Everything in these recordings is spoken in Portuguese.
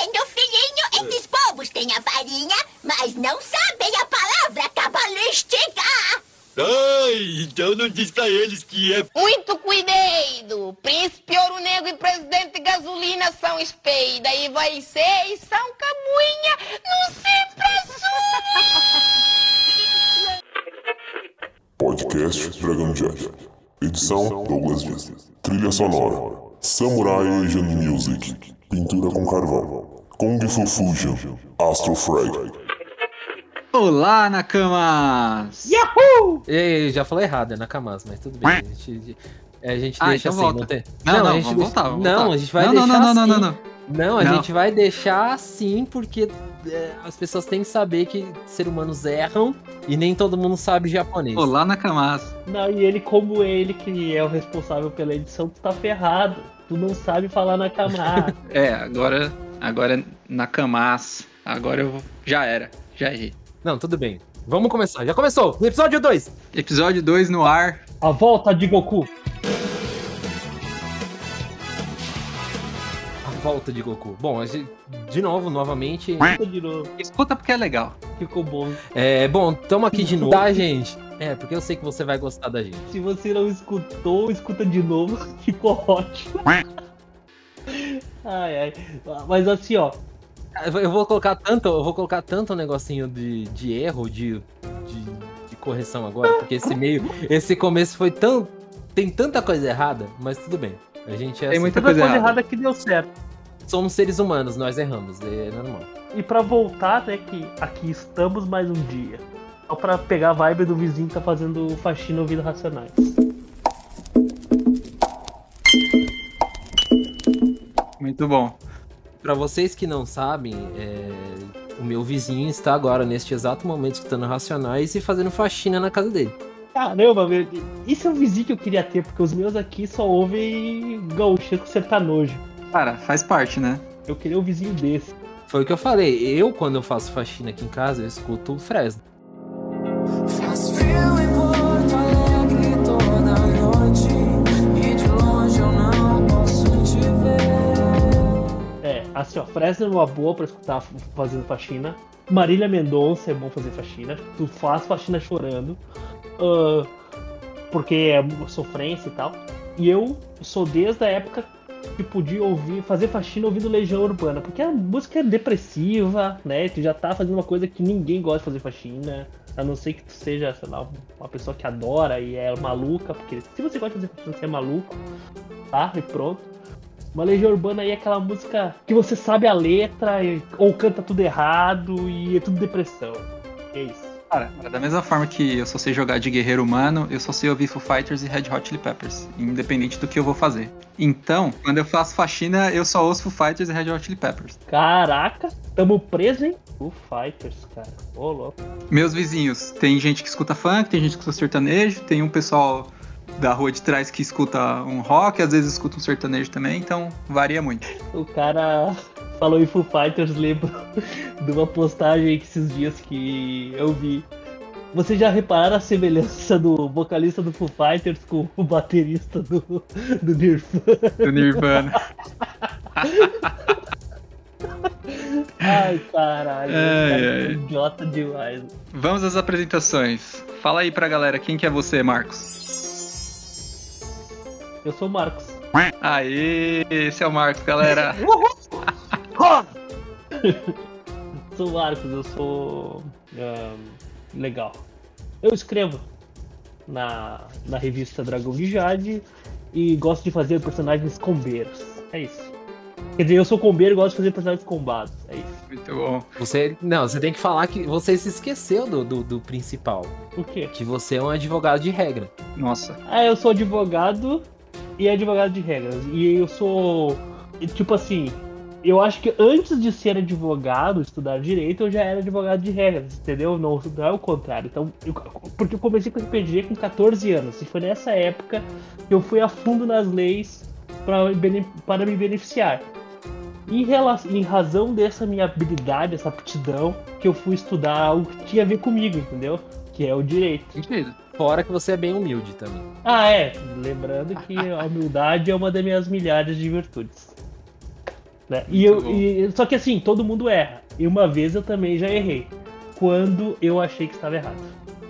vendo, filhinho? Esses povos têm a farinha, mas não sabem a palavra cabalística. Ai, então não diz pra eles que é. Muito cuidado! Príncipe Ouro Negro e Presidente Gasolina são espeida e vai ser e são camuinha no sempre Podcast Dragon Jet. Edição Douglas Dias. Trilha sonora. Samurai Asian Music. Pintura com carvão. Kung Fu Fusion. Astro Frag. Olá, Nakamas! Yahoo! Ei, já falei errado, é Nakamas, mas tudo bem. A gente, a gente Ah, deixa então assim, volta. não tem. Não, não, a gente vamos deixa- voltar, vamos Não, voltar. a gente vai Não, deixar não, não, não, assim. não, não, Não, a Não. gente vai deixar assim porque é, as pessoas têm que saber que seres humanos erram e nem todo mundo sabe japonês. Olá, Nakamas! Não, e ele, como ele que é o responsável pela edição, tu tá ferrado. Tu não sabe falar na camada. É, agora, agora Nakamas. Agora eu vou- já era, já errei. Não, tudo bem. Vamos começar. Já começou. Episódio 2. Episódio 2 no ar. A volta de Goku. Volta de Goku. Bom, de novo, novamente. Volta de novo. Escuta porque é legal. Ficou bom. É, bom, tamo aqui de novo. Tá, gente? É, porque eu sei que você vai gostar da gente. Se você não escutou, escuta de novo. Ficou ótimo. Ai, ai. Mas assim, ó. Eu vou colocar tanto, eu vou colocar tanto um negocinho de, de erro, de, de, de correção agora, porque esse meio, esse começo foi tão. Tem tanta coisa errada, mas tudo bem. A gente é Tem assim, muita coisa coisa errada. errada que deu certo. Somos seres humanos, nós erramos, é normal. E pra voltar, né, que aqui estamos mais um dia. Só pra pegar a vibe do vizinho que tá fazendo faxina ouvindo Racionais. Muito bom. Pra vocês que não sabem, é, o meu vizinho está agora, neste exato momento, escutando Racionais e fazendo faxina na casa dele. Caramba, meu, isso é um vizinho que eu queria ter, porque os meus aqui só ouvem gauchesco sertanojo. Cara, faz parte, né? Eu queria um vizinho desse. Foi o que eu falei. Eu, quando eu faço faxina aqui em casa, eu escuto o Fresno. Faz frio em Porto Alegre toda noite E de longe eu não posso te ver É, assim, ó, Fresno é uma boa pra escutar fazendo faxina. Marília Mendonça é bom fazer faxina. Tu faz faxina chorando. ah, porque é sofrência e tal. E eu sou desde a época que podia ouvir, fazer faxina ouvindo Legião Urbana. Porque a música é depressiva, né? Tu já tá fazendo uma coisa que ninguém gosta de fazer faxina. A não ser que tu seja, sei lá, uma pessoa que adora e é maluca. Porque se você gosta de fazer faxina, você é maluco. Tá? E pronto. Uma Legião Urbana aí é aquela música que você sabe a letra, ou canta tudo errado e é tudo depressão. É isso. Cara, da mesma forma que eu só sei jogar de guerreiro humano, eu só sei ouvir Foo Fighters e Red Hot Chili Peppers, independente do que eu vou fazer. Então, quando eu faço faxina, eu só ouço Foo Fighters e Red Hot Chili Peppers. Caraca, tamo preso, hein? Foo Fighters, cara. Ô, louco. Meus vizinhos, tem gente que escuta funk, tem gente que escuta sertanejo, tem um pessoal da rua de trás que escuta um rock, às vezes escuta um sertanejo também, então varia muito. O cara falou em Foo Fighters, lembro de uma postagem esses dias que eu vi. Vocês já repararam a semelhança do vocalista do Foo Fighters com o baterista do, do Nirvana? Do Nirvana. Ai, caralho. Ai, cara, ai. Idiota demais. Vamos às apresentações. Fala aí pra galera, quem que é você, Marcos? Eu sou o Marcos. Aê, esse é o Marcos, galera. sou o Marcos, eu sou. legal. Eu escrevo na, na revista Dragão de Jade e gosto de fazer personagens combeiros. É isso. Quer dizer, eu sou combeiro e gosto de fazer personagens combados. É isso. Muito bom. Você. Não, você tem que falar que você se esqueceu do, do, do principal. O quê? Que você é um advogado de regra. Nossa. Ah, eu sou advogado e advogado de regras. E eu sou. Tipo assim, eu acho que antes de ser advogado, estudar direito, eu já era advogado de regras, entendeu? Não, não é o contrário. Então, eu- porque eu comecei com RPG com 14 anos. E foi nessa época que eu fui a fundo nas leis para me beneficiar. Em, rela- em razão dessa minha habilidade, essa aptidão, que eu fui estudar algo que tinha a ver comigo, entendeu? Que é o direito. Sentido. Fora que você é bem humilde também. Ah, é. Lembrando que a humildade é uma das minhas milhares de virtudes. Né? E eu, e- só que assim, todo mundo erra. E uma vez eu também já errei. Quando eu achei que estava errado.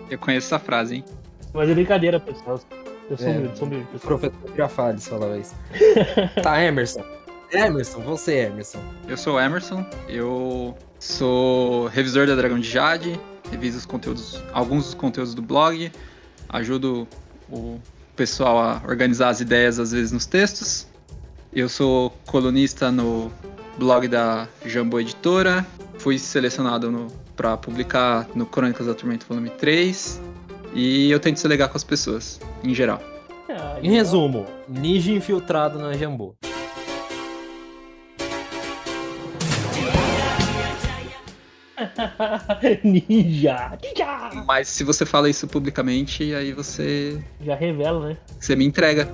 Eu conheço essa frase, hein? Mas é brincadeira, pessoal. Eu sou É. humilde, sou humilde. O pessoal. professor Girafales falava isso. tá, Emerson. Emerson, você, Emerson. Eu sou o Emerson, eu sou revisor da Dragão de Jade, reviso os conteúdos, alguns dos conteúdos do blog, ajudo o pessoal a organizar as ideias às vezes nos textos. Eu sou colunista no blog da Jambô Editora, fui selecionado para publicar no Crônicas da Tormenta Volume 3 e eu tento ser legal com as pessoas, em geral. Ah, Em resumo, ninja infiltrado na Jambô. Ninja! Ninja! Mas se você fala isso publicamente, aí você, Já revela, né? você me entrega.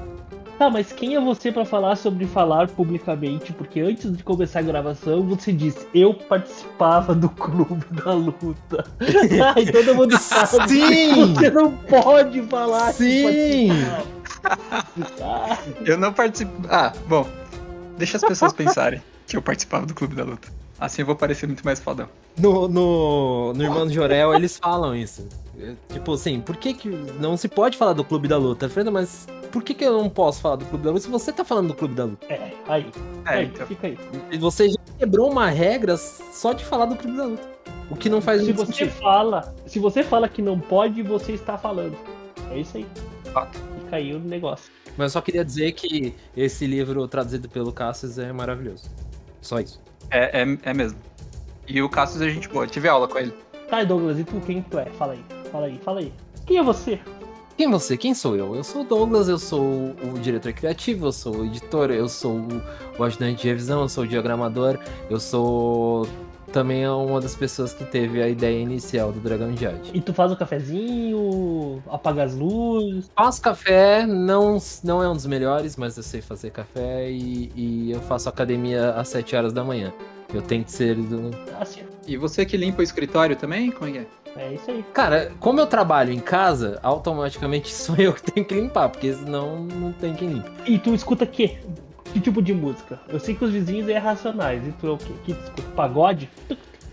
Tá, mas quem é você pra falar sobre falar publicamente? Porque antes de começar a gravação, você disse, eu participava do clube da luta. Ai, todo mundo sabe. Sim! Você não pode falar Sim! Eu não participo. Ah, bom. Deixa as pessoas pensarem que eu participava do Clube da Luta. Assim eu vou parecer muito mais fodão. No, no, no Irmão de Jorel, eles falam isso. É, Tipo assim, por que, que não se pode falar do Clube da Luta? Freda, mas por que, que eu não posso falar do Clube da Luta se você tá falando do Clube da Luta? É, aí. É, aí, então. fica aí. Você já quebrou uma regra só de falar do Clube da Luta. O que não faz Se muito você sentido. fala, se você fala que não pode, você está falando. É isso aí. Fato. Fica aí o negócio. Mas eu só queria dizer que esse livro traduzido pelo Cassius é maravilhoso. Só isso. É, é, é mesmo. E o Cassius é gente boa. Eu tive aula com ele. Tá, Douglas, e tu quem tu é? Fala aí. Fala aí, fala aí. Quem é você? Quem é você? Quem sou eu? Eu sou o Douglas, eu sou o diretor criativo, eu sou o editor, eu sou o- o ajudante de revisão, eu sou o diagramador, eu sou também uma das pessoas que teve a ideia inicial do Dragão de Jade. E tu faz o cafezinho, apaga as luzes. Faço café, não, não é um dos melhores, mas eu sei fazer café e, e eu faço academia às 7 horas da manhã. Eu tento ser do, Assim, E você que limpa o escritório também? Como é que é? é isso aí. Cara, como eu trabalho em casa, automaticamente sou eu que tenho que limpar, porque senão não tem quem limpe. E tu escuta que? Que tipo de música? Eu sei que os vizinhos é racionais. E tu é o quê? Que tu escuta? Pagode?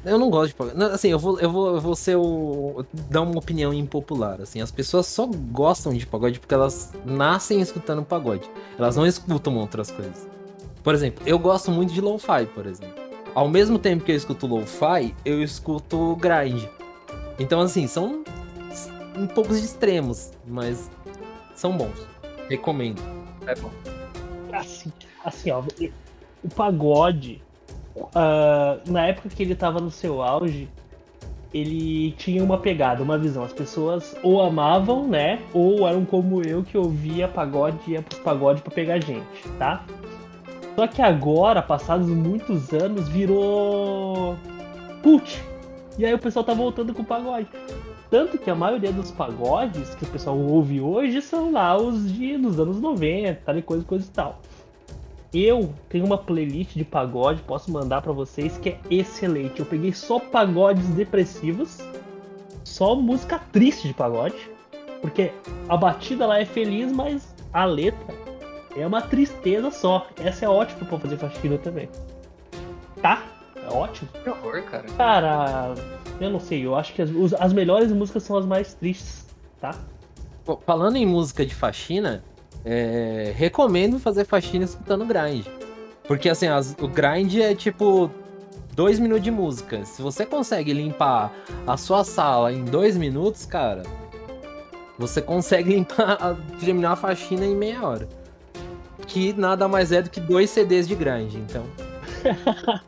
Eu não gosto de pagode. Não, Assim, eu vou, eu vou, eu vou ser o. dar uma opinião impopular. Assim, as pessoas só gostam de pagode porque elas nascem escutando pagode. Elas não escutam outras coisas. Por exemplo, eu gosto muito de lo-fi, por exemplo. Ao mesmo tempo que eu escuto lo-fi, eu escuto grind. Então, assim, são um poucos extremos, mas são bons. Recomendo. É bom. Assim, assim ó. O pagode, ah, na época que ele tava no seu auge, ele tinha uma pegada, uma visão. As pessoas ou amavam, né? Ou eram como eu que ouvia pagode e ia pagode pra pegar gente, tá? Só que agora, passados muitos anos, virou cult. E aí o pessoal tá voltando com o pagode. Tanto que a maioria dos pagodes que o pessoal ouve hoje são lá os de, dos anos 90, tal e coisa, coisa e tal. Eu tenho uma playlist de pagode, posso mandar pra vocês, que é excelente. Eu peguei só pagodes depressivos, só música triste de pagode, porque a batida lá é feliz, mas a letra é uma tristeza só. Essa é ótima pra fazer faxina também. Tá? É ótimo. Que horror, cara. Cara, eu não sei, eu acho que as, as melhores músicas são as mais tristes, tá? Pô, Falando em música de faxina, é, recomendo fazer faxina escutando grind. Porque assim, as- o grind é tipo dois minutos de música. Se você consegue limpar a sua sala em dois minutos, cara, você consegue limpar, terminar a faxina em meia hora. Que nada mais é do que dois CDs de grind, então.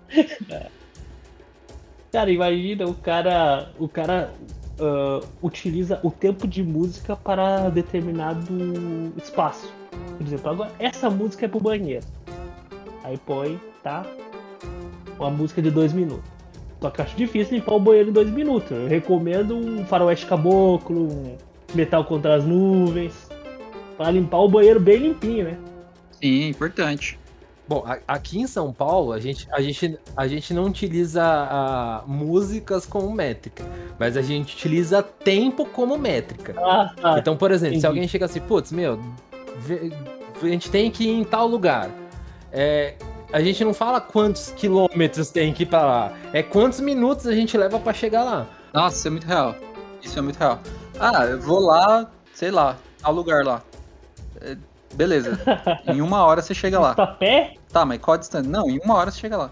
Cara, imagina o cara. O cara ah, utiliza o tempo de música para determinado espaço. Por exemplo, agora essa música é pro banheiro. Aí põe, tá? Uma música de dois minutos. Só que eu acho difícil limpar o banheiro em dois minutos. Eu recomendo um faroeste caboclo, um metal contra as nuvens. Pra limpar o banheiro bem limpinho, né? Sim, importante. Bom, a- aqui em São Paulo, a gente, a gente, a gente não utiliza ah, músicas como métrica, mas a gente utiliza tempo como métrica. Ah, tá. Então, por exemplo, se entendi. alguém chega assim, putz, meu, a gente tem que ir em tal lugar. É, A gente não fala quantos quilômetros tem que ir pra lá. É quantos minutos a gente leva pra chegar lá. Nossa, isso é muito real. Isso é muito real. Ah, eu vou lá, sei lá, ao lugar lá. Beleza. em uma hora você chega lá. Tá pé, Tá, mas qual a distância? Não, em uma hora você chega lá.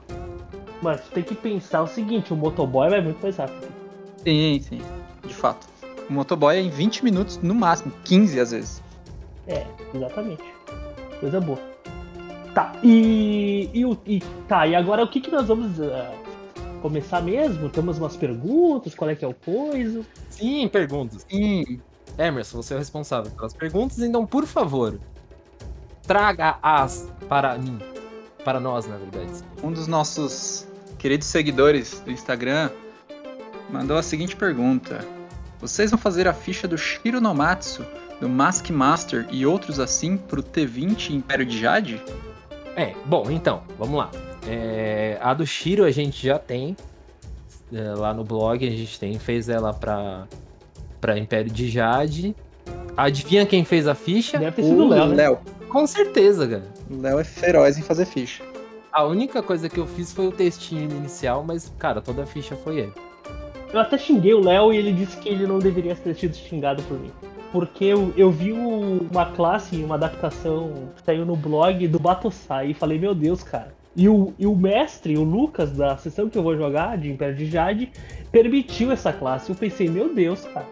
mas tu tem que pensar o seguinte, o motoboy vai muito mais rápido. Sim, sim. De fato. O motoboy é em 20 minutos no máximo, 15 às vezes. É, exatamente. Coisa boa. Tá, e, e, o- e- tá, e agora o que que nós vamos ah, começar mesmo? Temos umas perguntas, qual é que é o coisa? Sim, perguntas. Sim. Emerson, você é o responsável pelas perguntas, então, por favor, traga-as para mim. Para nós, na verdade. Um dos nossos queridos seguidores do Instagram mandou a seguinte pergunta: Vocês vão fazer a ficha do Shiro Nomatsu, do Mask Master e outros assim pro T20 Império de Jade? É, bom, então, vamos lá. É, a do Shiro a gente já tem. é, lá no blog a gente tem, fez ela pra, pra Império de Jade. Adivinha quem fez a ficha? Deve ter sido o Léo, né? Léo. Com certeza, cara. O Léo é feroz em fazer ficha. A única coisa que eu fiz foi o textinho inicial, mas, cara, toda a ficha foi ele. Eu até xinguei o Léo e ele disse que ele não deveria ter sido xingado por mim. Porque eu, eu vi uma classe, uma adaptação que saiu no blog do Batosai e falei, meu Deus, cara. E o, e o mestre, o Lucas, da sessão que eu vou jogar, de Império de Jade, permitiu essa classe. Eu pensei, meu Deus, cara,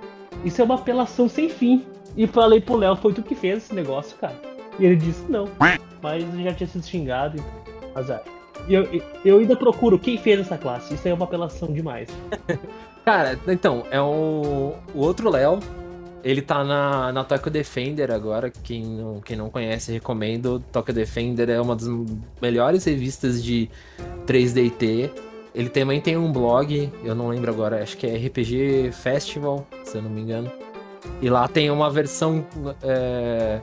isso é uma apelação sem fim. E falei pro Léo, foi tu que fez esse negócio, cara. E ele disse, não. Mas já tinha sido xingado, então, azar. E eu, eu ainda procuro quem fez essa classe. Isso aí é uma apelação demais. Cara, então, é o, o outro Léo. Ele tá na, na Tokyo Defender agora. Quem não, quem não conhece, recomendo. Tokyo Defender é uma das melhores revistas de 3DT. Ele também tem um blog, eu não lembro agora, acho que é RPG Festival, se eu não me engano. E lá tem uma versão. é,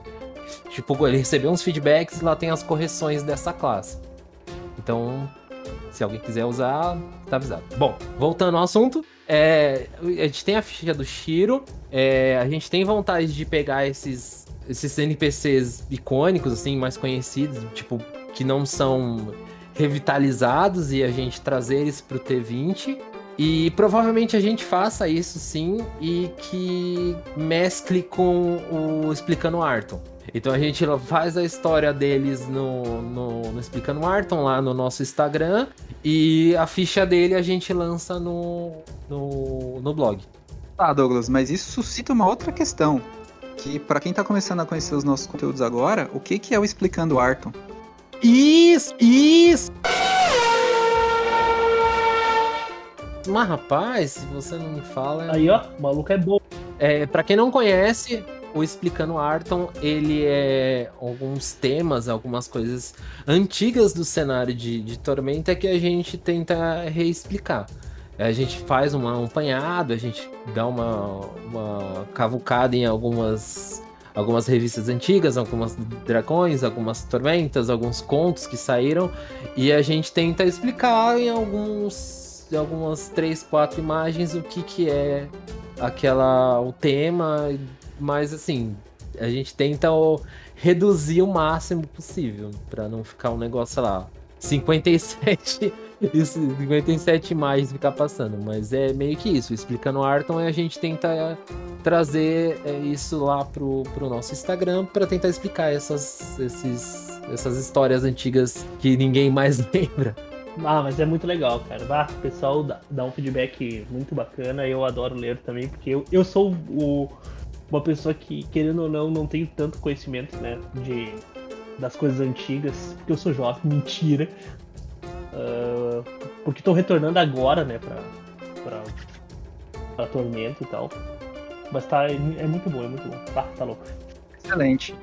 tipo, ele recebeu uns feedbacks e lá tem as correções dessa classe. Então, se alguém quiser usar, tá avisado. Bom, voltando ao assunto, é, a gente tem a ficha do Shiro, é, a gente tem vontade de pegar esses, esses NPCs icônicos, assim, mais conhecidos, tipo, que não são revitalizados e a gente trazer eles pro T20. E provavelmente a gente faça isso sim e que mescle com o Explicando Arton. Então a gente faz a história deles no, no, no Explicando Arton lá no nosso Instagram e a ficha dele a gente lança no, no, no blog. Tá, Douglas, mas isso suscita uma outra questão. Que pra quem tá começando a conhecer os nossos conteúdos agora, o que, que é o Explicando Arton? Isso! Isso! Mas rapaz, se você não me fala. Aí, ó, o maluco é bom. É, para quem não conhece, o Explicando Arton, ele é alguns temas, algumas coisas antigas do cenário de, de Tormenta que a gente tenta reexplicar. A gente faz uma, um apanhado, a gente dá uma, uma cavucada em algumas, algumas revistas antigas, algumas dragões, algumas tormentas, alguns contos que saíram, e a gente tenta explicar em alguns, algumas três, quatro imagens o que, que é aquela o tema, mas assim, a gente tenta reduzir o máximo possível para não ficar um negócio, lá, 57 isso, 57 imagens ficar passando, mas é meio que isso, explicando Arton, a gente tenta trazer é, isso lá pro, pro nosso Instagram para tentar explicar essas, esses, essas histórias antigas que ninguém mais lembra. Ah, mas é muito legal, cara. Ah, o pessoal dá, dá um feedback muito bacana. Eu adoro ler também, porque eu, eu sou o, uma pessoa que, querendo ou não, não tenho tanto conhecimento, né? De, das coisas antigas, porque eu sou jovem, mentira. Ah, porque tô retornando agora, né, pra, pra, pra Tormento e tal. Mas tá, é muito bom, é muito bom. Tá, tá louco. Excelente.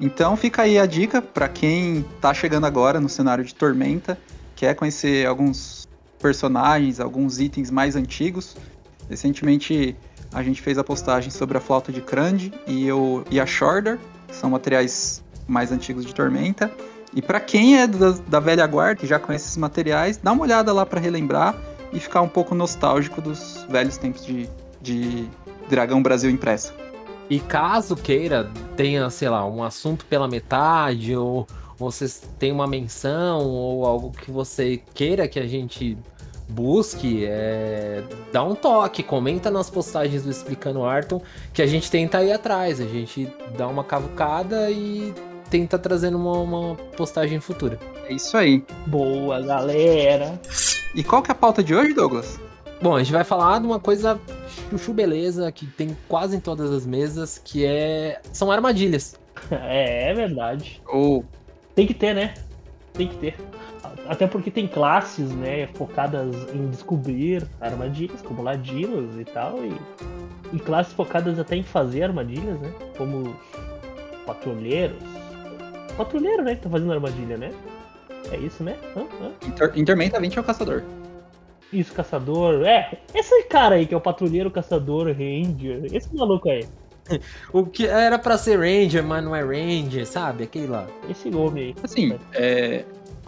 Então fica aí a dica pra quem tá chegando agora no cenário de Tormenta, quer conhecer alguns personagens, alguns itens mais antigos. Recentemente a gente fez a postagem sobre a flauta de Crande e, o, e a Shorder, que são materiais mais antigos de Tormenta. E pra quem é da, da velha guarda, que já conhece esses materiais, dá uma olhada lá pra relembrar e ficar um pouco nostálgico dos velhos tempos de, de Dragão Brasil impressa. E caso queira, tenha, sei lá, um assunto pela metade ou, vocês têm uma menção ou algo que você queira que a gente busque, é, dá um toque, comenta nas postagens do Explicando Arton, que a gente tenta ir atrás, a gente dá uma cavucada e tenta trazer uma, uma postagem futura. É isso aí. Boa, galera. E qual que é a pauta de hoje, Douglas? Bom, a gente vai falar de uma coisa chuchu beleza que tem quase em todas as mesas, que é são armadilhas. É, é verdade. Ou Tem que ter, né? Tem que ter. Até porque tem classes, né, focadas em descobrir armadilhas, como ladinos e tal, e, e classes focadas até em fazer armadilhas, né? Como os patrulheiros. Patrulheiro, né, que tá fazendo armadilha, né? É isso, né? Hã? Hã? Inter Intermenta 20 é o caçador. Isso, caçador. É, esse cara aí que é o patrulheiro, caçador, ranger. Esse maluco aí. O que era pra ser Ranger, mas não é Ranger, sabe? Aquele lá. Esse nome aí. Assim, é,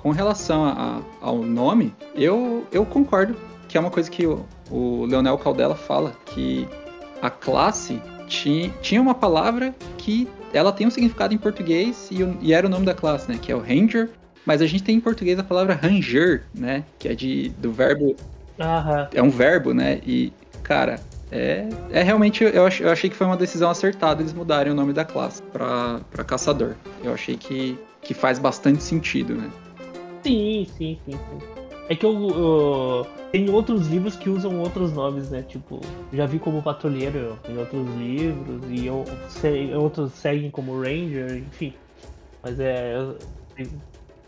com relação a- ao nome, eu, eu concordo que é uma coisa que o, o Leonel Caldela fala, que a classe ti, tinha uma palavra que ela tem um significado em português e, e era o nome da classe, né? Que é o Ranger. Mas a gente tem em português a palavra ranger, né? Que é de, do verbo Aham. é um verbo, né? E, cara, é, é realmente. Eu, ach- eu achei que foi uma decisão acertada eles mudarem o nome da classe pra, pra caçador. Eu achei que, que faz bastante sentido, né? Sim, sim, sim, sim. É que eu, eu- tem outros livros que usam outros nomes, né? Tipo, já vi como patrulheiro em outros livros e eu, sei- outros seguem como ranger, enfim. Mas é.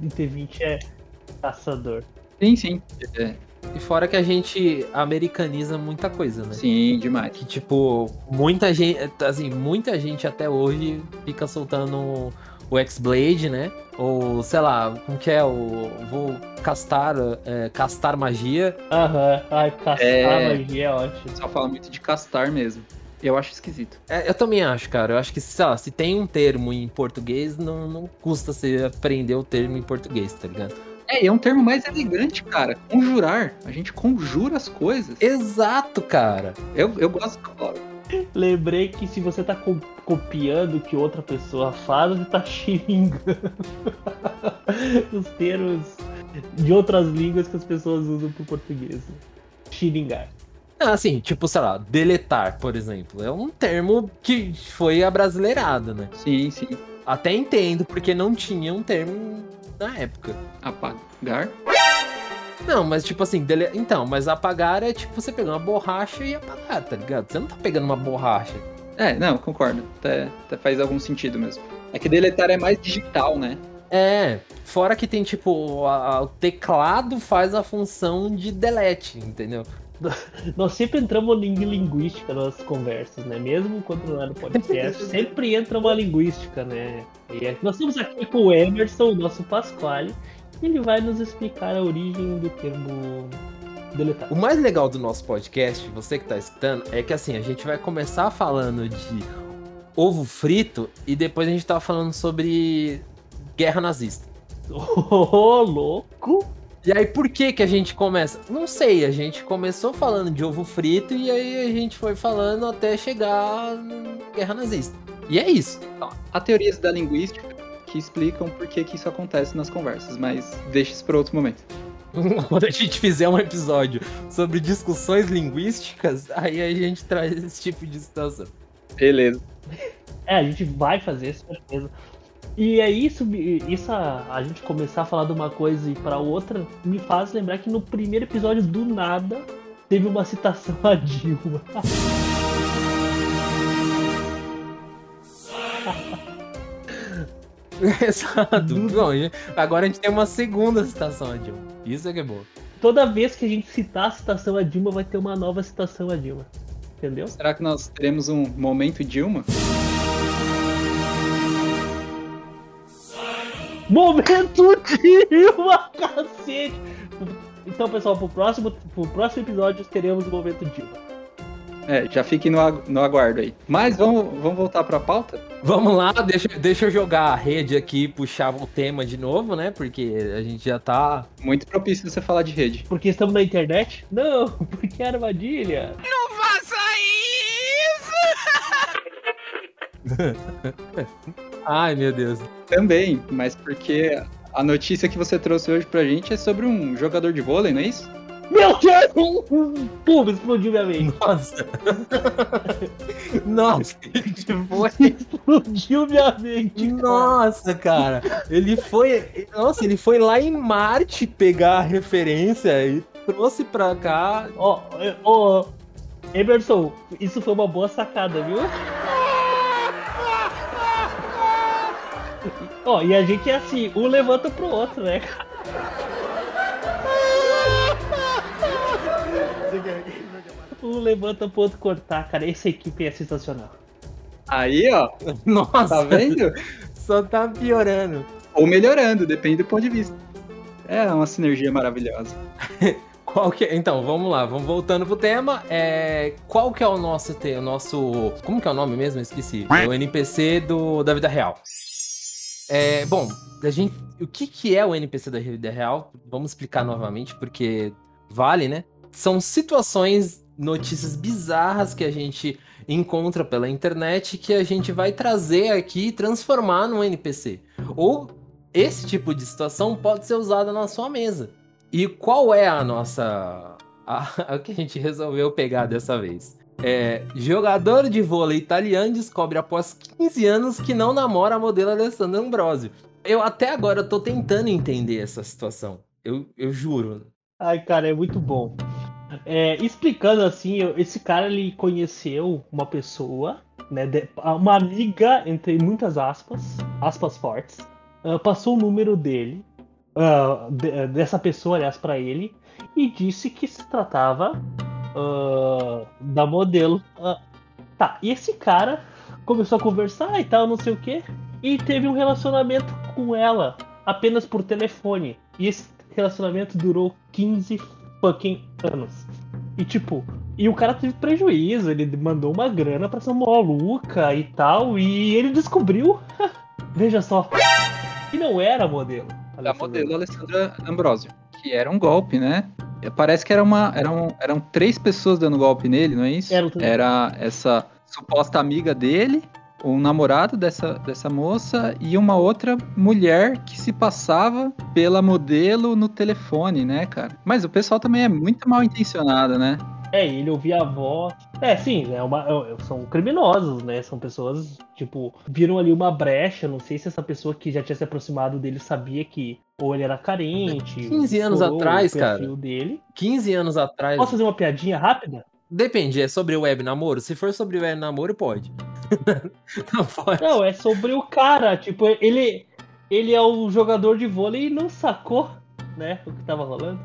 Em T20 é caçador. Sim, sim. É, E fora que a gente americaniza muita coisa, né? sim, demais. Que, tipo, muita gente, assim, muita gente até hoje fica soltando o X-Blade, né? Ou, sei lá, como que é? O, vou castar, é, castar magia. Aham, ai, caçar É. magia é ótimo. Só fala muito de castar mesmo. Eu acho esquisito. É, eu também acho, cara. Eu acho que, sei lá, se tem um termo em português, não, não custa você aprender o termo em português, tá ligado? É, e é um termo mais elegante, cara. Conjurar. A gente conjura as coisas. Exato, cara. Eu, eu gosto. Lembrei que se você tá co- copiando o que outra pessoa faz, você tá xingando os termos de outras línguas que as pessoas usam pro português. Xiringar. Ah, assim, tipo, sei lá, deletar, por exemplo. É um termo que foi abrasileirado, né? Sim, sim. Até entendo, porque não tinha um termo na época. Apagar. Não, mas tipo assim, dele... então, mas apagar é tipo você pegar uma borracha e apagar, tá ligado? Você não tá pegando uma borracha. É, não, concordo. Até, até faz algum sentido mesmo. É que deletar é mais digital, né? É, fora que tem tipo, a- a- o teclado faz a função de delete, entendeu? Nós sempre entramos em linguística nas conversas, né? Mesmo quando não é no podcast, sempre entra uma linguística, né? E é- nós estamos aqui com o Emerson, o nosso Pasquale, ele vai nos explicar a origem do termo deletar. O mais legal do nosso podcast, você que tá escutando, é que assim, a gente vai começar falando de ovo frito e depois a gente tá falando sobre guerra nazista. Ô, louco! E aí, por que que a gente começa? Não sei, a gente começou falando de ovo frito e aí a gente foi falando até chegar na guerra nazista. E é isso. Há teorias da linguística que explicam por que, que isso acontece nas conversas, mas deixa isso para outro momento. Quando a gente fizer um episódio sobre discussões linguísticas, aí a gente traz esse tipo de situação. Beleza. É, a gente vai fazer, certeza. E é isso, isso a, a gente começar a falar de uma coisa e pra outra, me faz lembrar que no primeiro episódio, do nada, teve uma citação a Dilma. Exato. Bom, agora a gente tem uma segunda citação, Dilma. Isso é que é bom. Toda vez que a gente citar a citação a Dilma, vai ter uma nova citação a Dilma. Entendeu? Será que nós teremos um momento Dilma? Momento Dilma, cacete! Então, pessoal, pro próximo, pro próximo episódio teremos o momento Dilma. É, já fique no, agu- no aguardo aí. Mas vamos, vamos voltar para a pauta? Vamos lá, deixa, deixa eu jogar a rede aqui e puxar o tema de novo, né? Porque a gente já tá. Muito propício você falar de rede. Porque estamos na internet? Não, porque é armadilha. Não faça isso! Ai, meu Deus. Também, mas porque a notícia que você trouxe hoje pra gente é sobre um jogador de vôlei, não é isso? Meu Deus! Pum, explodiu minha mente. Nossa. Nossa, que foi. Explodiu minha mente. cara. Nossa, cara. Ele foi. Nossa, ele foi lá em Marte pegar a referência e trouxe pra cá. Ó, é, ó, Emerson, isso foi uma boa sacada, viu? Ó, e a gente é assim, um levanta pro outro, né? Um levanta pro outro cortar, cara. Essa equipe é sensacional. Aí, ó, Nossa, tá vendo? Só tá piorando. Ou melhorando, depende do ponto de vista. É uma sinergia maravilhosa. Qual que é? Então, vamos lá, vamos voltando pro tema. É... Qual que é o nosso te... o nosso. Como que é o nome mesmo? Eu Esqueci. É o NPC do... da vida real. É, bom, a gente. O que, que é o NPC da vida real? Vamos explicar novamente, porque vale, né? São situações, notícias bizarras que a gente encontra pela internet que a gente vai trazer aqui e transformar num NPC. Ou esse tipo de situação pode ser usada na sua mesa. E qual é a nossa. A, que a gente resolveu pegar dessa vez? É, jogador de vôlei italiano descobre após 15 anos que não namora a modelo Alessandra Ambrosio. Eu até agora tô tentando entender essa situação. Eu, eu juro. Ai, cara, é muito bom. É, explicando assim, esse cara ele conheceu uma pessoa, né, uma amiga entre muitas aspas, aspas fortes, ah, passou o número dele, ah, de- dessa pessoa, aliás, pra ele, e disse que se tratava ah, da modelo. Ah, tá, e esse cara começou a conversar e tal, não sei o que, e teve um relacionamento com ela apenas por telefone. E esse relacionamento durou 15 fucking anos. E tipo, e o cara teve prejuízo, ele mandou uma grana pra essa maluca e tal, e ele descobriu, veja só, que não era modelo. Da modelo Alessandra Ambrosio. Que era um golpe, né? Parece que era uma, eram, eram três pessoas dando golpe nele, não é isso? Era, Era essa suposta amiga dele, um namorado dessa, dessa moça e uma outra mulher que se passava pela modelo no telefone, né, cara? Mas o pessoal também é muito mal intencionado, né? É, ele ouvia a voz. É, sim, é uma, é- são criminosos, né? São pessoas, tipo, viram ali uma brecha. Não sei se essa pessoa que já tinha se aproximado dele sabia que ou ele era carente. 15 anos atrás, o cara. Dele. 15 anos atrás. Posso fazer uma piadinha rápida? Depende, é sobre web namoro? Se for sobre web namoro, pode. Não pode. Não, é sobre o cara. Tipo, ele, ele é o jogador de vôlei e não sacou, né? O que tava rolando.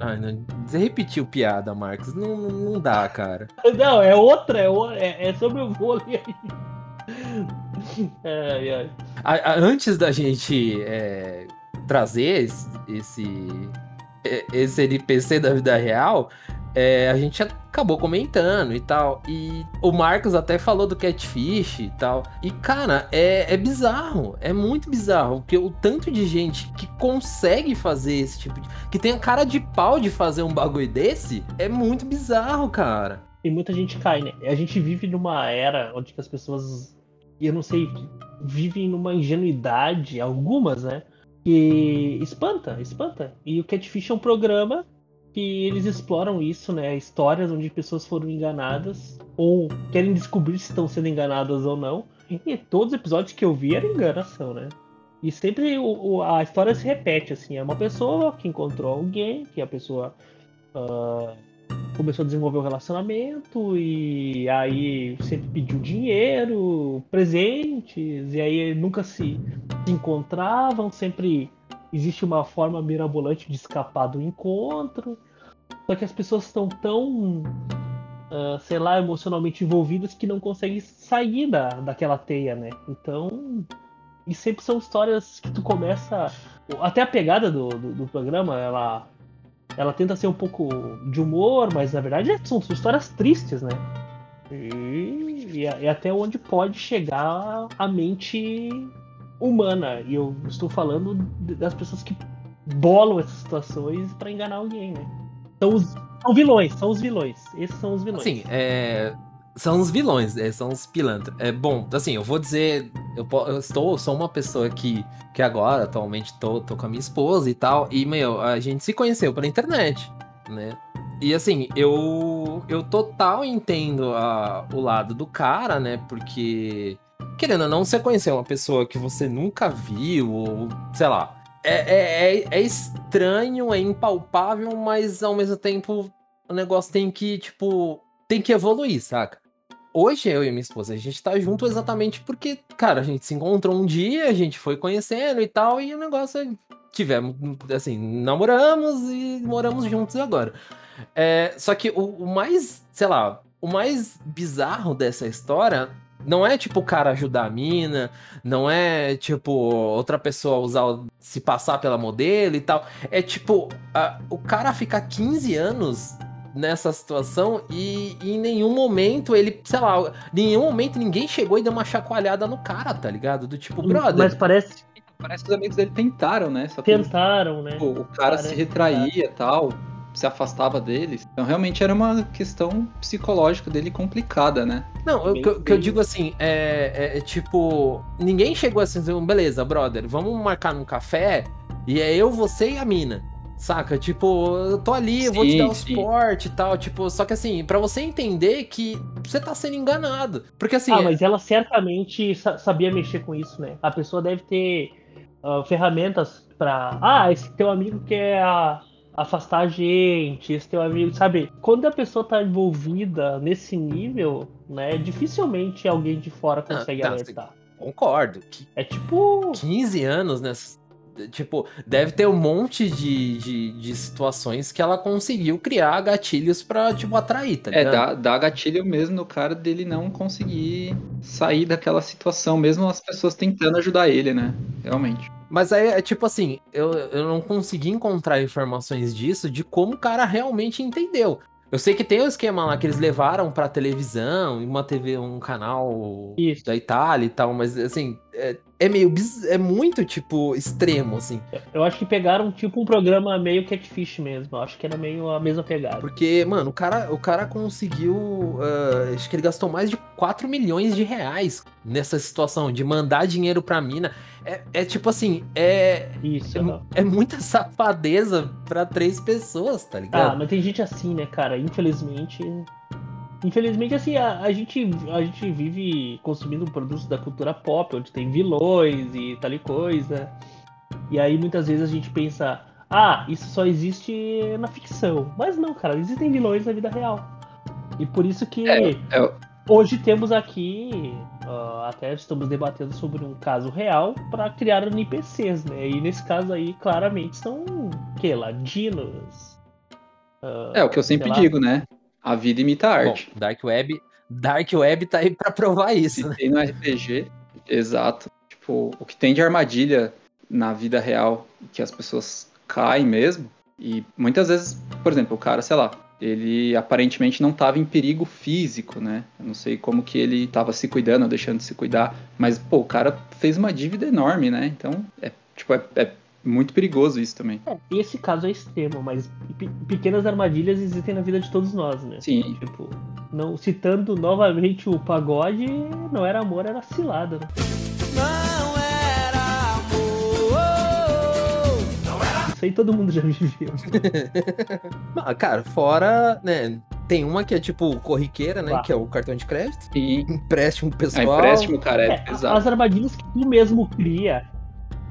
Ai, não, você repetiu piada, Marcos. Não, não dá, cara. Não, é outra, é, é, é sobre o vôlei aí. Ai, ai. A- a- antes da gente é, trazer esse, esse, esse NPC da vida real, é, a gente acabou comentando e tal. E o Marcos até falou do catfish e tal. E, cara, é, é bizarro. É muito bizarro. Porque o tanto de gente que consegue fazer esse tipo de. que tem a cara de pau de fazer um bagulho desse, é muito bizarro, cara. E muita gente cai, né? A gente vive numa era onde as pessoas, eu não sei, vivem numa ingenuidade, algumas, né? Que espanta, espanta. E o Catfish é um programa que eles exploram isso, né? Histórias onde pessoas foram enganadas ou querem descobrir se estão sendo enganadas ou não. E todos os episódios que eu vi era enganação, né? E sempre o- a história se repete, assim. É uma pessoa que encontrou alguém, que a pessoa ah, começou a desenvolver um relacionamento e aí sempre pediu dinheiro, presentes, e aí nunca se, encontravam, sempre existe uma forma mirabolante de escapar do encontro. Só que as pessoas estão tão, ah, sei lá, emocionalmente envolvidas que não conseguem sair da, daquela teia, né? Então. E sempre são histórias que tu começa. Até a pegada do, do, do programa, ela ela tenta ser um pouco de humor, mas na verdade são, são histórias tristes, né? E, e até onde pode chegar a mente humana. E eu estou falando das pessoas que bolam essas situações pra enganar alguém, né? São os são vilões, são os vilões. Esses são os vilões. Assim, é, são os vilões, é, são os pilantras. É bom, assim, eu vou dizer, eu, eu estou, sou uma pessoa que, que agora, atualmente, tô, tô com a minha esposa e tal, e, meu, a gente se conheceu pela internet, né? E assim, eu, eu total entendo a- o lado do cara, né? Porque, querendo ou não, você conhecer uma pessoa que você nunca viu, ou sei lá. É, é, é, é estranho, é impalpável, mas ao mesmo tempo o negócio tem que, tipo, tem que evoluir, saca? Hoje eu e minha esposa, a gente tá junto exatamente porque, cara, a gente se encontrou um dia, a gente foi conhecendo e tal, e o negócio é. Tivemos, assim, namoramos e moramos juntos agora. É, só que o, o mais, sei lá, o mais bizarro dessa história não é tipo o cara ajudar a mina, não é tipo outra pessoa usar, se passar pela modelo e tal. É tipo, a- o cara ficar 15 anos nessa situação e, e em nenhum momento ele, sei lá, em nenhum momento ninguém chegou e deu uma chacoalhada no cara, tá ligado? Do tipo, brother. Mas parece Parece que os amigos dele tentaram, né? Só que tentaram, né? pô, o cara Parece se retraía e tal, se afastava deles. Então realmente era uma questão psicológica dele complicada, né? Não, o que, eu- que eu digo assim, é, é- é tipo, ninguém chegou assim, beleza, brother, vamos marcar num café e é eu, você e a mina. Saca? Tipo, eu tô ali, eu vou te dar o suporte e tal. Tipo, só que assim, pra você entender que você tá sendo enganado. Porque assim, Ah, mas ela certamente sa- sabia mexer com isso, né? A pessoa deve ter ah, ferramentas pra. Ah, esse teu amigo quer a- afastar a gente, esse teu amigo, sabe? Quando a pessoa tá envolvida nesse nível, né? Dificilmente alguém de fora Ah, consegue tá, alertar. concordo. Que É tipo. 15 anos nessa. Tipo, deve ter um monte de, de, de situações que ela conseguiu criar gatilhos pra, tipo, atrair, tá É, ligado? dá, dá gatilho mesmo no cara dele não conseguir sair daquela situação, mesmo as pessoas tentando ajudar ele, né? Realmente. Mas aí é tipo assim, eu, eu não consegui encontrar informações disso de como o cara realmente entendeu. Eu sei que tem um esquema lá que eles levaram pra televisão, uma TV, um canal Isso. da Itália e tal, mas assim, é, é meio biz... é muito tipo extremo assim, Eu acho que pegaram tipo um programa meio catfish mesmo. Eu acho que era meio a mesma pegada. porque mano, o cara, o cara conseguiu, ah, acho que ele gastou mais de 4 milhões de reais nessa situação de mandar dinheiro pra mina. É, é tipo assim, é Isso. é, é muita safadeza pra três pessoas, tá Ah, ligado? mas tem gente assim, né, cara? Infelizmente. Infelizmente, assim, a, a gente, a gente vive consumindo produtos da cultura pop, onde tem vilões e tal e coisa. E aí muitas vezes a gente pensa, ah, isso só existe na ficção. Mas não, cara, existem vilões na vida real. E por isso que É, é, hoje temos aqui, ah, até estamos debatendo sobre um caso real para criar NPCs, né? E nesse caso aí, claramente, são, que, ladinos? ah, é o que eu sempre lá. digo, né? A vida imita a Bom, arte. Dark Web, Dark Web tá aí pra provar isso, né? tem no RPG, exato. Tipo, o que tem de armadilha na vida real, que as pessoas caem mesmo, e muitas vezes, por exemplo, o cara, sei lá, ele aparentemente não estava em perigo físico, né? Eu não sei como que ele estava se cuidando ou deixando de se cuidar, mas, pô, o cara fez uma dívida enorme, né? Então, é, tipo, é, é muito perigoso isso também. É, esse caso é extremo, mas pe- pequenas armadilhas existem na vida de todos nós, né? Sim, Tipo, não citando novamente o pagode, não era amor, era cilada, né? Não Isso aí todo mundo já viveu. Ah, cara, fora, né? Tem uma que é tipo corriqueira, né? Claro. Que é o cartão de crédito. e Empréstimo a pessoal. empréstimo, cara, é, É, pesado. as armadilhas que tu mesmo cria.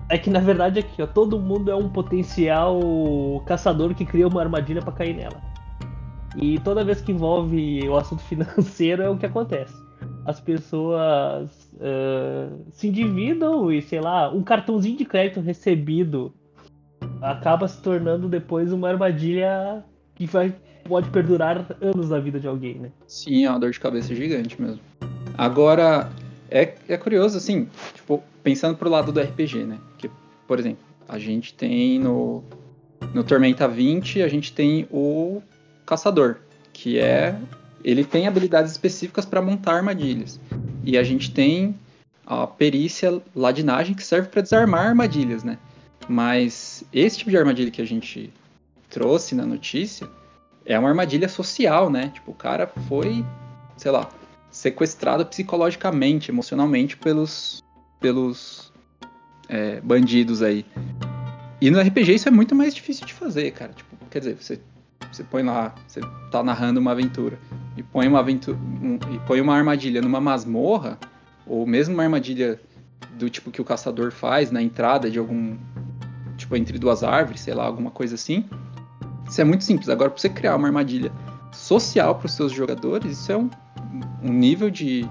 É que na verdade aqui, ó, todo mundo é um potencial caçador que cria uma armadilha pra cair nela. E toda vez que envolve o assunto financeiro é o que acontece. As pessoas ah, se endividam e, sei lá, um cartãozinho de crédito recebido acaba se tornando depois uma armadilha que vai, pode perdurar anos na vida de alguém, né? Sim, é uma dor de cabeça gigante mesmo. Agora, é, é curioso, assim, tipo, pensando pro lado do RPG, né? Que, por exemplo, a gente tem no, no Tormenta 20, a gente tem o Caçador, que é. Ele tem habilidades específicas para montar armadilhas. E a gente tem a perícia ladinagem que serve para desarmar armadilhas, né? Mas esse tipo de armadilha que a gente trouxe na notícia é uma armadilha social, né? Tipo, o cara foi, sei lá, sequestrado psicologicamente, emocionalmente pelos, pelos é, bandidos aí. E no RPG isso é muito mais difícil de fazer, cara. Tipo, quer dizer, você, você põe lá, você tá narrando uma aventura e põe uma aventura um- e põe uma armadilha numa masmorra, ou mesmo uma armadilha do tipo que o caçador faz na entrada de algum tipo entre duas árvores, sei lá, alguma coisa assim. Isso é muito simples. Agora, pra você criar uma armadilha social para os seus jogadores, isso é um, um nível de,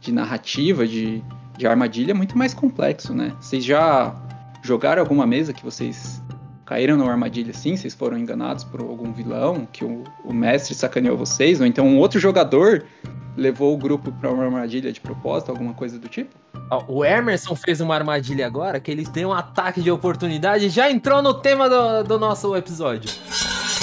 de narrativa, de, de armadilha muito mais complexo, né? Vocês já jogaram alguma mesa que vocês caíram numa armadilha assim? Vocês foram enganados por algum vilão, que o, o mestre sacaneou vocês? Ou então um outro jogador levou o grupo para uma armadilha de propósito, alguma coisa do tipo? O Emerson fez uma armadilha agora, que ele tem um ataque de oportunidade e já entrou no tema do, do nosso episódio.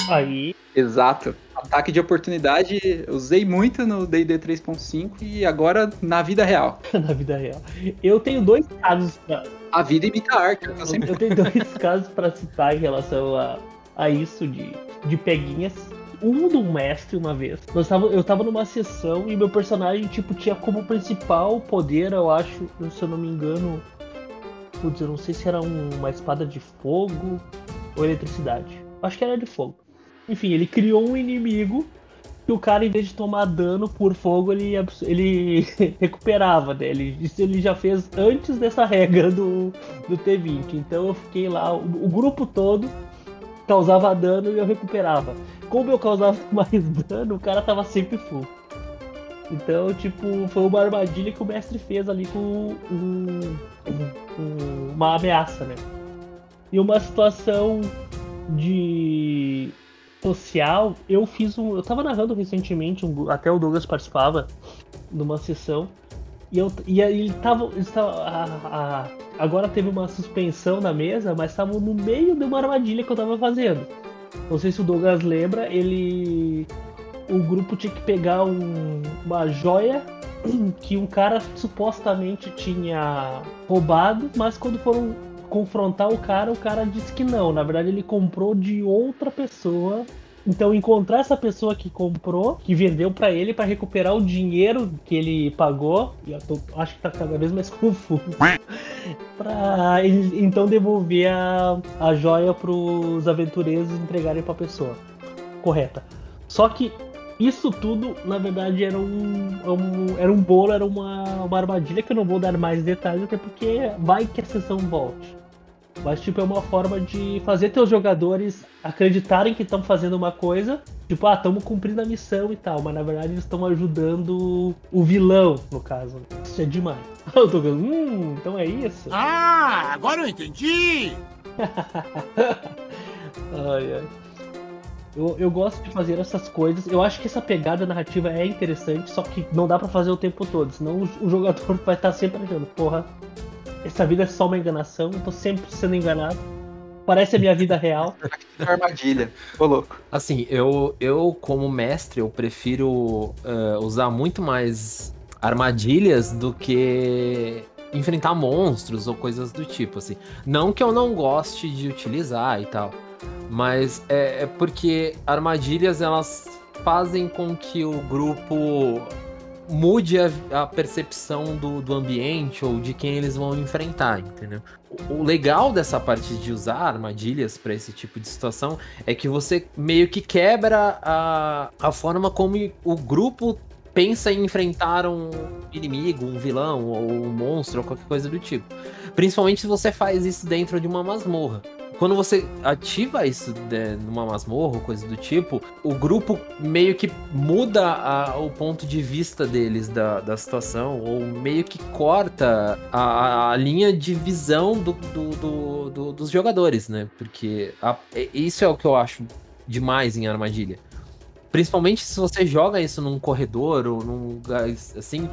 Aí, Exato. Ataque de oportunidade, usei muito no D&D 3.5 e agora na vida real. na vida real. Eu tenho dois casos pra, A vida imita a arte. Eu sempre Eu tenho dois casos pra citar em relação a, a isso de, de peguinhas. Um do mestre, uma vez. Nós tava, eu tava numa sessão e meu personagem, tipo, tinha como principal poder, eu acho, se eu não me engano. Putz, eu não sei se era um- uma espada de fogo ou eletricidade. Acho que era de fogo. Enfim, ele criou um inimigo que o cara, em vez de tomar dano por fogo, ele, ele recuperava, né? Isso ele já fez antes dessa regra do, do T20. Então eu fiquei lá, o, o grupo todo causava dano e eu recuperava. Como eu causava mais dano, o cara tava sempre full. Então, tipo, foi uma armadilha que o mestre fez ali com um- um- uma ameaça, né? E uma situação de social, eu fiz um. Eu tava narrando recentemente, um- até o Douglas participava numa sessão. E, eu, e ele tava. Eles tava a- a- agora teve uma suspensão na mesa, mas estavam no meio de uma armadilha que eu tava fazendo. Não sei se o Douglas lembra, ele. O grupo tinha que pegar um- uma joia que um cara supostamente tinha roubado, mas quando foram confrontar o cara, o cara disse que não. Na verdade, ele comprou de outra pessoa. Então, encontrar essa pessoa que comprou, que vendeu pra ele pra recuperar o dinheiro que ele pagou, e eu tô- acho que tá cada vez mais confuso, pra ele, então devolver a, a joia pros aventureiros entregarem pra pessoa correta. Só que isso tudo, na verdade, era um, um- era um bolo, era uma, uma armadilha que eu não vou dar mais detalhes, até porque vai que a sessão volte. Mas, tipo, é uma forma de fazer teus jogadores acreditarem que estão fazendo uma coisa. Tipo, ah, estamos cumprindo a missão e tal. Mas, na verdade, eles estão ajudando o vilão, no caso. Isso é demais. Eu tô falando, hum, então é isso? Ah, agora eu entendi! Ai, ai. Eu, eu gosto de fazer essas coisas. Eu acho que essa pegada narrativa é interessante, só que não dá pra fazer o tempo todo. Senão o, o jogador vai estar sempre achando, porra, essa vida é só uma enganação, eu tô sempre sendo enganado. Parece a minha vida real. Armadilha. Ô, louco. Assim, eu, eu como mestre, eu prefiro eh, usar muito mais armadilhas do que enfrentar monstros ou coisas do tipo, assim. Não que eu não goste de utilizar e tal, mas é, é porque armadilhas, elas fazem com que o grupo mude a, a percepção do, do ambiente ou de quem eles vão enfrentar, entendeu? O, legal dessa parte de usar armadilhas para esse tipo de situação é que você meio que quebra a, a forma como o grupo pensa em enfrentar um inimigo, um vilão, ou um monstro, ou qualquer coisa do tipo. Principalmente se você faz isso dentro de uma masmorra. Quando você ativa isso de, numa masmorra ou coisa do tipo, o grupo meio que muda a- o ponto de vista deles da, da situação, ou meio que corta a, a linha de visão do, do- do- do- dos jogadores, né? Porque a- isso é o que eu acho demais em armadilha. Principalmente se você joga isso num corredor ou num lugar assim,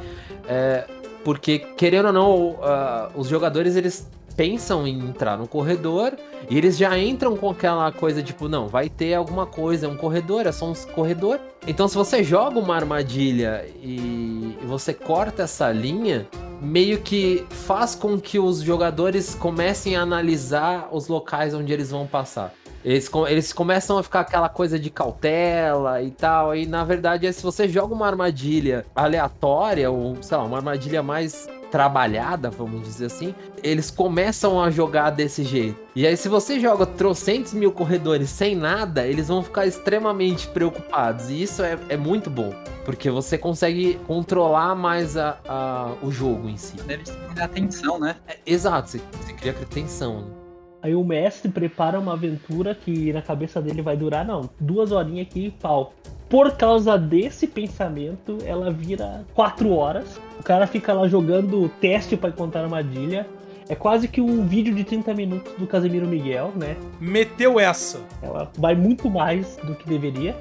é, porque querendo ou não, ah, os jogadores eles pensam em entrar no corredor e eles já entram com aquela coisa tipo, não, vai ter alguma coisa, é um corredor, é só um corredor. Então se você joga uma armadilha e você corta essa linha, meio que faz com que os jogadores comecem a analisar os locais onde eles vão passar. Eles, eles começam a ficar aquela coisa de cautela e tal. E na verdade, é se você joga uma armadilha aleatória, ou sei lá, uma armadilha mais trabalhada, vamos dizer assim, eles começam a jogar desse jeito. E aí, se você joga trocentos mil corredores sem nada, eles vão ficar extremamente preocupados. E isso é, é muito bom. Porque você consegue controlar mais a, a- o jogo em si. Deve ser atenção, né? É, exato, você, você cria tensão. né? Aí o mestre prepara uma aventura que na cabeça dele vai durar, não, duas horinhas aqui e pau. Por causa desse pensamento, ela vira quatro horas. O cara fica lá jogando teste pra encontrar armadilha. É quase que um vídeo de 30 minutos do Casemiro Miguel, né? Meteu essa. Ela vai muito mais do que deveria.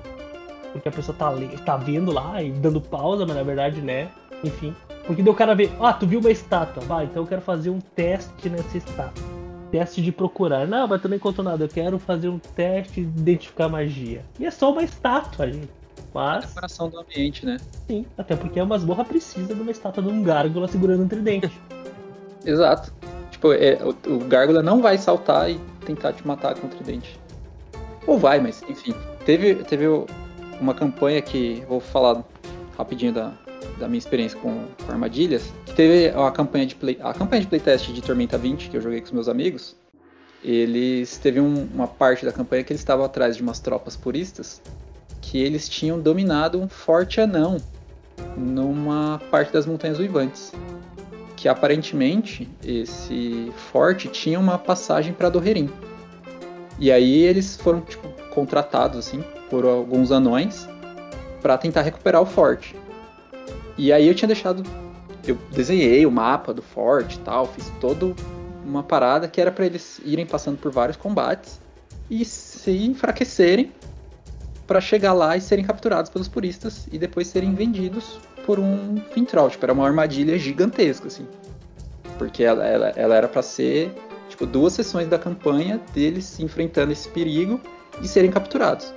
Porque a pessoa tá, tá vendo lá e dando pausa, mas na verdade, né? Enfim. Porque daí o cara vê, ah, tu viu uma estátua. Vai, então eu quero fazer um teste nessa estátua. Teste de procurar. Não, mas tu não encontrou nada. Eu quero fazer um teste de identificar magia. E é só uma estátua, gente. Mas, Coração do ambiente, né? sim, até porque a masmorra precisa de uma estátua de um gárgula segurando um tridente. Exato. Tipo, é, o, o Gárgula não vai saltar e tentar te matar com o tridente. Ou vai, mas enfim. Teve, teve uma campanha que. Vou falar rapidinho da, da minha experiência com, com armadilhas. Que teve a campanha de play, a campanha de playtest de Tormenta 20 que eu joguei com os meus amigos. Eles teve um- uma parte da campanha que eles estavam atrás de umas tropas puristas que eles tinham dominado um forte anão numa parte das montanhas uivantes que aparentemente esse forte tinha uma passagem para Dorrerim. E aí eles foram tipo, contratados assim por alguns anões para tentar recuperar o forte. E aí eu tinha deixado, eu desenhei o mapa do forte e tal, fiz todo uma parada que era para eles irem passando por vários combates e se enfraquecerem para chegar lá e serem capturados pelos puristas e depois serem vendidos por um Fintroll. Tipo, era uma armadilha gigantesca, assim. Porque ela, ela, ela era para ser, tipo, duas sessões da campanha deles enfrentando esse perigo e serem capturados.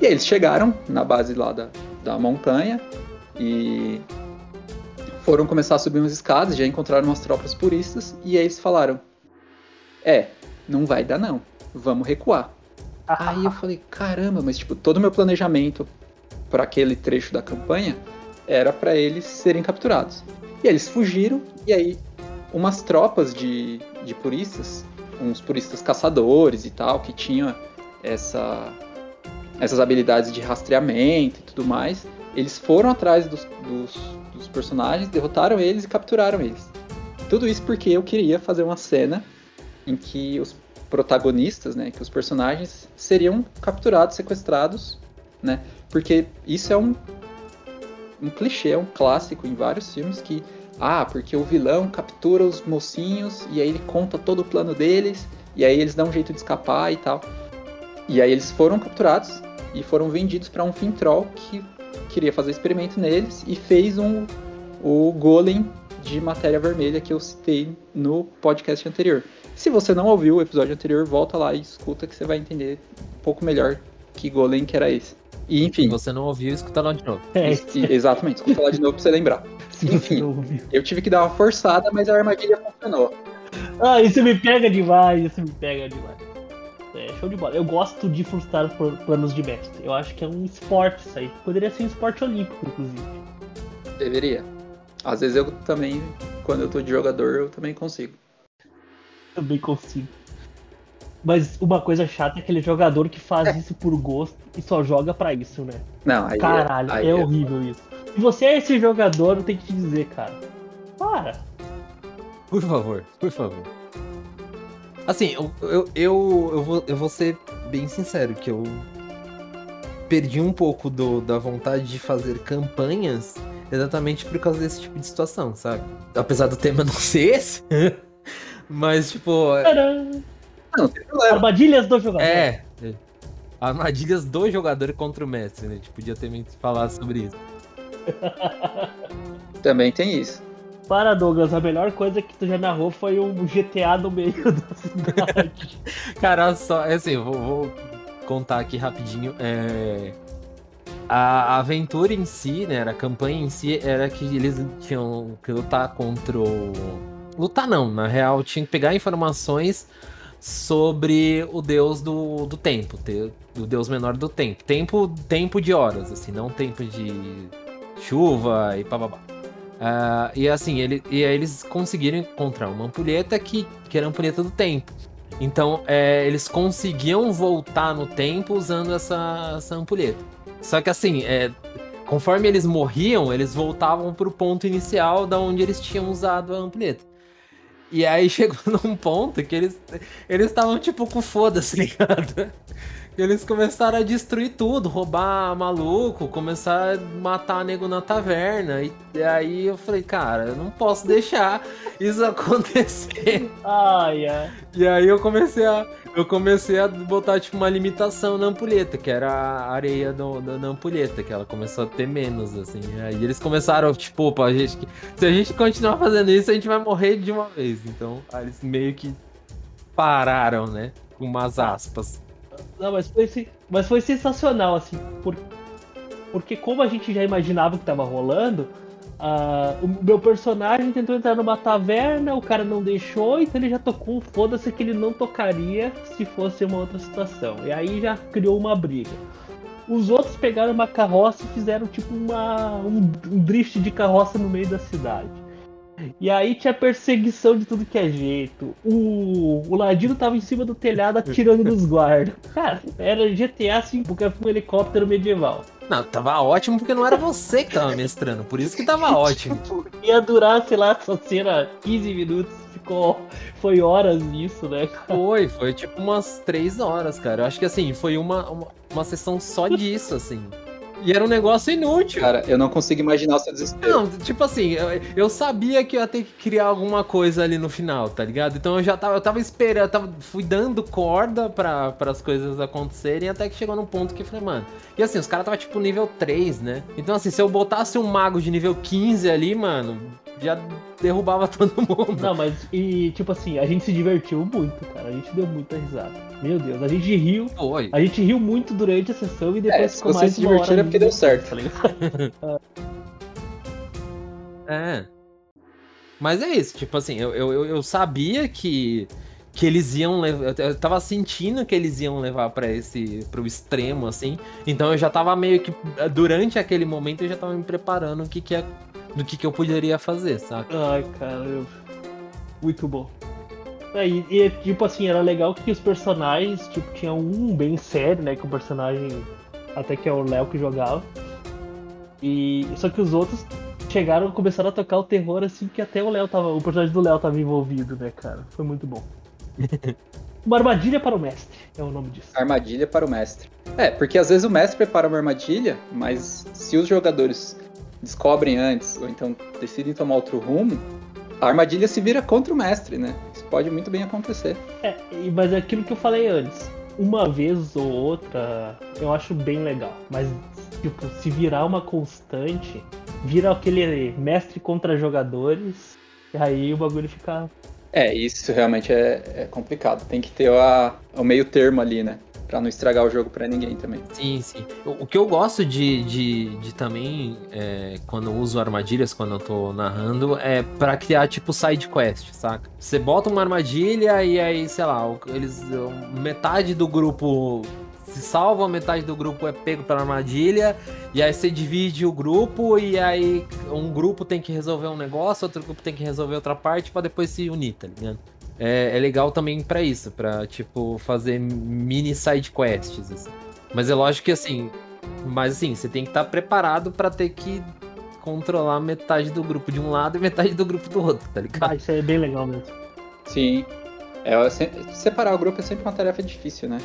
E aí eles chegaram na base lá da, da montanha e foram começar a subir umas escadas, já encontraram umas tropas puristas e aí eles falaram: É, não vai dar não, vamos recuar. Aí eu falei, caramba, mas tipo, todo o meu planejamento para aquele trecho da campanha era para eles serem capturados. E eles fugiram, e aí umas tropas de, de puristas, uns puristas caçadores e tal, que tinham essa, essas habilidades de rastreamento e tudo mais, eles foram atrás dos, dos, dos personagens, derrotaram eles e capturaram eles. Tudo isso porque eu queria fazer uma cena em que os protagonistas, né, que os personagens seriam capturados, sequestrados, né? Porque isso é um um clichê, é um clássico em vários filmes que ah, porque o vilão captura os mocinhos e aí ele conta todo o plano deles e aí eles dão um jeito de escapar e tal. E aí eles foram capturados e foram vendidos para um Fintroll que queria fazer experimento neles e fez um o Golem de matéria vermelha que eu citei no podcast anterior. Se você não ouviu o episódio anterior, volta lá e escuta que você vai entender um pouco melhor que Golem que era esse. E enfim. Se você não ouviu, escuta lá de novo. É, E- exatamente, escuta lá de novo pra você lembrar. enfim. Eu tive que dar uma forçada, mas a armadilha funcionou. Ah, isso me pega demais, isso me pega demais. É, show de bola. Eu gosto de frustrar por planos de mestre. Eu acho que é um esporte isso aí. Poderia ser um esporte olímpico, inclusive. Deveria. Às vezes eu também, quando eu tô de jogador, eu também consigo. Também consigo. Mas uma coisa chata é aquele jogador que faz isso por gosto e só joga pra isso, né? Não, aí Caralho, aí é horrível isso. Se você é esse jogador, eu tenho que te dizer, cara. Para. Por favor, por favor. Assim, eu, eu, eu, eu, vou, eu vou ser bem sincero, que eu perdi um pouco do, da vontade de fazer campanhas exatamente por causa desse tipo de situação, sabe? Apesar do tema não ser esse, mas tipo, é- Tcharam! Não. Armadilhas do jogador. é. é. Armadilhas do jogador contra o mestre, né? A gente podia também falar sobre isso. Também tem isso. Para, Douglas, a melhor coisa que tu já narrou foi um GTA no meio da cidade. Cara, só, é assim, vou, vou contar aqui rapidinho. É, A aventura em si, né, a campanha em si, era que eles tinham que lutar contra o... Lutar não, na real, tinha que pegar informações sobre o deus do, do tempo, te- o deus menor do tempo. Tempo, tempo de horas, assim, não tempo de chuva e bababá. Ah, e assim, ele, e aí eles conseguiram encontrar uma ampulheta que, que era a ampulheta do tempo. Então, é, eles conseguiam voltar no tempo usando essa, essa ampulheta. Só que assim, é, conforme eles morriam, eles voltavam pro ponto inicial da onde eles tinham usado a ampulheta. E aí chegou num ponto que eles eles estavam tipo com foda-se, ligado? Eles começaram a destruir tudo, roubar maluco, começar a matar nego na taverna. E, e aí eu falei, cara, eu não posso deixar isso acontecer. Ai, ai. E aí eu comecei a. Eu comecei a botar, tipo, uma limitação na ampulheta, que era a areia do, da, da ampulheta, que ela começou a ter menos, assim. Aí eles começaram, tipo, opa, a gente, se a gente continuar fazendo isso, a gente vai morrer de uma vez. Então, aí eles meio que pararam, né? Com umas aspas. Não, mas foi, mas foi sensacional, assim, por- porque como a gente já imaginava que tava rolando, ah, o meu personagem tentou entrar numa taverna, o cara não deixou, então ele já tocou um foda-se que ele não tocaria se fosse uma outra situação. E aí já criou uma briga. Os outros pegaram uma carroça e fizeram tipo uma, um, um drift de carroça no meio da cidade. E aí tinha perseguição de tudo que é jeito. O, o Ladino tava em cima do telhado atirando nos guardas. Cara, era GTA assim, porque foi um helicóptero medieval. Não, tava ótimo porque não era você que tava mestrando, por isso que tava ótimo. Ia durar, sei lá, essa cena 15 minutos, ficou. Foi horas nisso, né? Foi, foi tipo umas três horas, cara. Eu acho que assim, foi uma, uma, uma sessão só disso, assim. E era um negócio inútil. Cara, eu não consigo imaginar o seu desespero. Não, tipo assim, eu, eu sabia que eu ia ter que criar alguma coisa ali no final, tá ligado? Então eu já tava, eu tava esperando, eu tava, fui dando corda para as coisas acontecerem até que chegou num ponto que eu falei, mano. E assim, os caras tava tipo nível 3, né? Então assim, se eu botasse um mago de nível 15 ali, mano, já derrubava todo mundo. Não, mas e tipo assim, a gente se divertiu muito, cara. A gente deu muita risada. Meu Deus, a gente riu. Foi. A gente riu muito durante a sessão e depois É, se ficou vocês mais se divertiram é porque deu certo. tá ligado? É. Mas é isso, tipo assim, eu, eu, eu- sabia que, que eles iam levar. Eu tava sentindo que eles iam levar pra esse. pro extremo, assim. Então eu já tava meio que. Durante aquele momento eu já tava me preparando o que, que é. Do que, que eu poderia fazer, saca? Ai, cara, eu... muito bom. É, e, e, tipo assim, era legal que os personagens, tipo, tinha um bem sério, né? Que o personagem, até que é o Léo que jogava. E só que os outros chegaram e começaram a tocar o terror assim que até o Léo tava. O personagem do Léo tava envolvido, né, cara? Foi muito bom. Uma armadilha para o mestre, é o nome disso. Armadilha para o mestre. É, porque às vezes o mestre prepara uma armadilha, mas se os jogadores descobrem antes, ou então decidem tomar outro rumo, a armadilha se vira contra o mestre, né? Isso pode muito bem acontecer. É, e- mas é aquilo que eu falei antes. Uma vez ou outra, eu acho bem legal. Mas, tipo, se virar uma constante, vira aquele mestre contra jogadores, e aí o bagulho fica. É, isso realmente é, é complicado. Tem que ter a- o meio termo ali, né? Pra não estragar o jogo pra ninguém também. Sim, sim. O, o que eu gosto de, de, de também, é, quando eu uso armadilhas, quando eu tô narrando, é pra criar tipo side quest, saca? Você bota uma armadilha e aí, sei lá, eles. Metade do grupo se salva, metade do grupo é pego pela armadilha, e aí você divide o grupo, e aí um grupo tem que resolver um negócio, outro grupo tem que resolver outra parte pra depois se unir, tá ligado? É, é legal também pra isso, pra, tipo, fazer mini side quests, assim. Mas é lógico que assim, mas assim, você tem que estar preparado pra ter que controlar metade do grupo de um lado e metade do grupo do outro, tá ligado? Ah, isso é bem legal mesmo. Sim. É, se- separar o grupo é sempre uma tarefa difícil, né?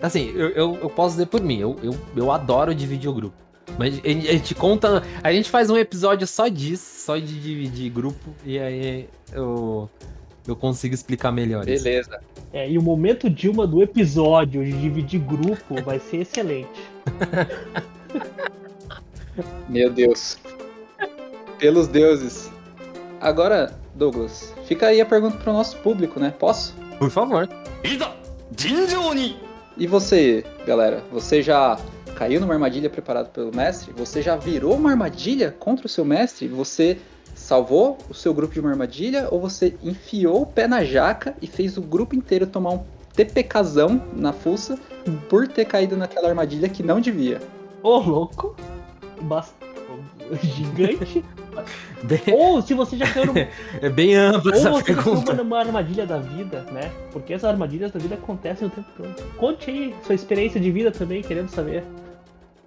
Assim, eu, eu, eu posso dizer por mim, eu, eu, eu adoro dividir o grupo. Mas a gente, a gente conta. A gente faz um episódio só disso, só de dividir grupo, e aí eu, eu consigo explicar melhor Beleza. Isso. É, e o momento Dilma do episódio de dividir grupo vai ser excelente. Meu Deus. Pelos deuses. Agora, Douglas, fica aí a pergunta para o nosso público, né? Posso? Por favor. E você, galera? Você já caiu numa armadilha preparada pelo mestre? Você já virou uma armadilha contra o seu mestre? Você salvou o seu grupo de uma armadilha ou você enfiou o pé na jaca e fez o grupo inteiro tomar um TPKzão na fuça por ter caído naquela armadilha que não devia? Ô, louco. Bast... Gigante. Bem- Ou se você já caiu numa, é bem ampla ou essa você pergunta. numa armadilha da vida, né? Porque essas armadilhas da vida acontecem o tempo todo. Conte aí sua experiência de vida também, querendo saber.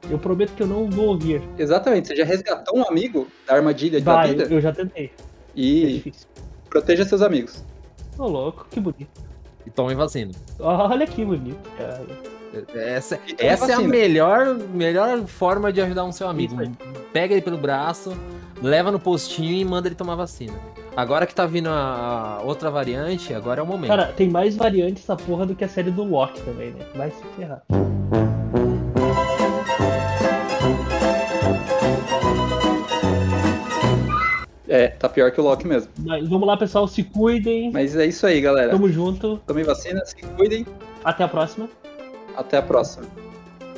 Eu prometo que eu não vou ouvir. Exatamente, você já resgatou um amigo da armadilha da Vai, vida eu já tentei. É e difícil. proteja seus amigos. Ô, louco, que bonito. E tome vacina. Olha que bonito, cara. Essa, essa é a melhor, melhor forma de ajudar um seu amigo. Pega ele pelo braço, leva no postinho e manda ele tomar vacina. Agora que tá vindo a, a outra variante, agora é o momento. Cara, tem mais variantes essa porra do que a série do Loki também, né? Vai se ferrar. É, tá pior que o Loki mesmo. Mas vamos lá, pessoal, se cuidem. Mas é isso aí, galera. Tamo junto. Tomem vacina, se cuidem. Até a próxima. Até a próxima.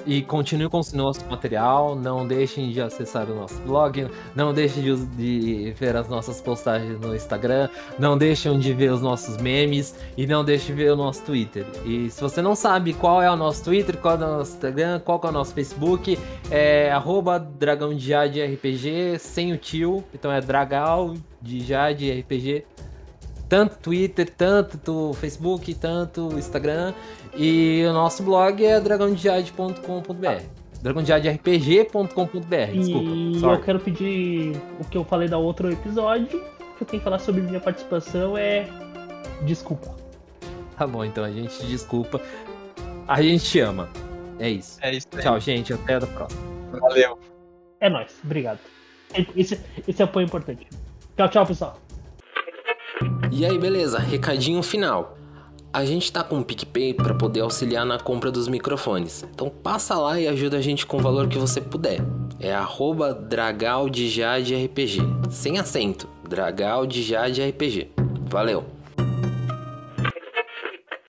E continue com o nosso material, não deixem de acessar o nosso blog, não deixem de, de ver as nossas postagens no Instagram, não deixem de ver os nossos memes e não deixem de ver o nosso Twitter. E se você não sabe qual é o nosso Twitter, qual é o nosso Instagram, qual é o nosso Facebook, é arroba dragão de Jade RPG, sem o tio, então é dragal de Jade RPG tanto Twitter, tanto Facebook, tanto Instagram. E o nosso blog é dragãodejade.com.br. dragãodejaderpg.com.br. Desculpa. E sorry. eu quero pedir o que eu falei da outro episódio. Que eu tenho que falar sobre minha participação é. Desculpa. Tá bom, então a gente desculpa. A gente te ama. É isso. É isso Tchau, gente. Até a próxima. Valeu. É nóis. Obrigado. Esse, esse apoio é importante. Tchau, tchau, pessoal. E aí, beleza? Recadinho final. A gente tá com um PicPay para poder auxiliar na compra dos microfones. Então passa lá e ajuda a gente com o valor que você puder. É arroba. Sem acento. Dragal de Jade RPG. Valeu!